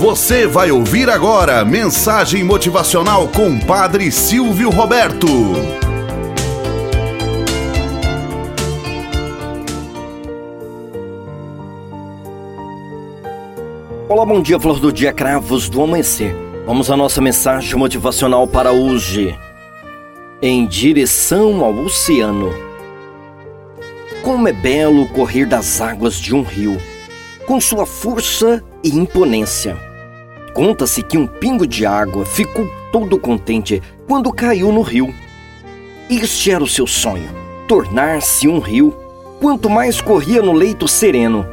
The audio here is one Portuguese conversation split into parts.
Você vai ouvir agora mensagem motivacional com Padre Silvio Roberto. Olá, bom dia, flor do dia, cravos do amanhecer. Vamos à nossa mensagem motivacional para hoje. Em direção ao oceano. Como é belo correr das águas de um rio, com sua força e imponência Conta-se que um pingo de água ficou todo contente quando caiu no rio. Este era o seu sonho: tornar-se um rio. Quanto mais corria no leito sereno,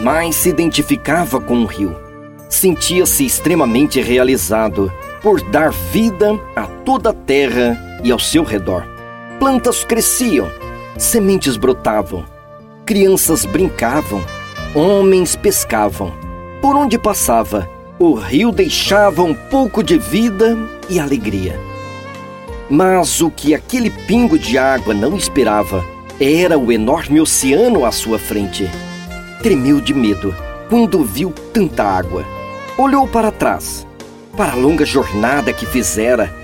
mais se identificava com o rio. Sentia-se extremamente realizado por dar vida a toda a terra e ao seu redor. Plantas cresciam, sementes brotavam, crianças brincavam, homens pescavam. Por onde passava, o rio deixava um pouco de vida e alegria. Mas o que aquele pingo de água não esperava era o enorme oceano à sua frente. Tremeu de medo quando viu tanta água. Olhou para trás, para a longa jornada que fizera,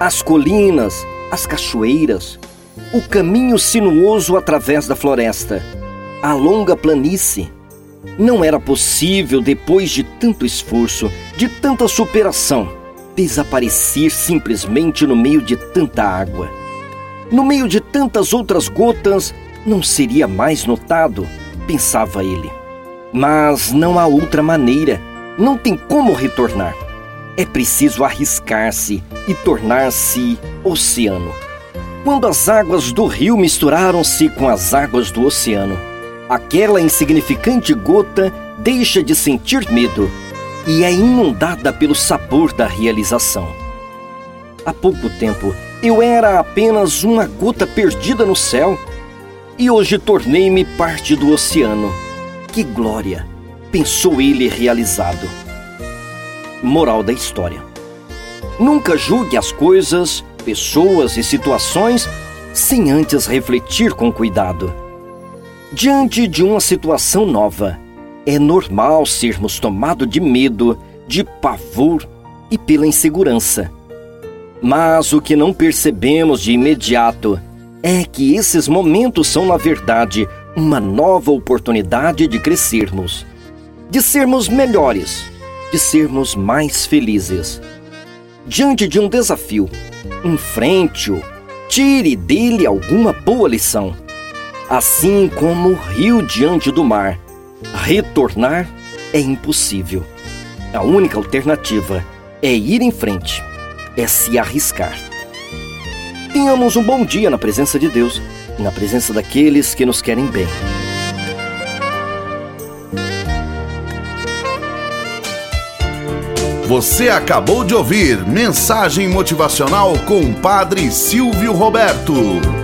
as colinas, as cachoeiras, o caminho sinuoso através da floresta, a longa planície não era possível, depois de tanto esforço, de tanta superação, desaparecer simplesmente no meio de tanta água. No meio de tantas outras gotas, não seria mais notado, pensava ele. Mas não há outra maneira, não tem como retornar. É preciso arriscar-se e tornar-se oceano. Quando as águas do rio misturaram-se com as águas do oceano, aquela insignificante gota deixa de sentir medo e é inundada pelo sabor da realização. Há pouco tempo eu era apenas uma gota perdida no céu e hoje tornei-me parte do oceano. Que glória! pensou ele realizado. Moral da história: Nunca julgue as coisas, pessoas e situações sem antes refletir com cuidado. Diante de uma situação nova, é normal sermos tomados de medo, de pavor e pela insegurança. Mas o que não percebemos de imediato é que esses momentos são, na verdade, uma nova oportunidade de crescermos, de sermos melhores, de sermos mais felizes. Diante de um desafio, enfrente-o, tire dele alguma boa lição assim como o rio diante do mar. Retornar é impossível. A única alternativa é ir em frente, é se arriscar. Tenhamos um bom dia na presença de Deus e na presença daqueles que nos querem bem. Você acabou de ouvir Mensagem Motivacional com o Padre Silvio Roberto.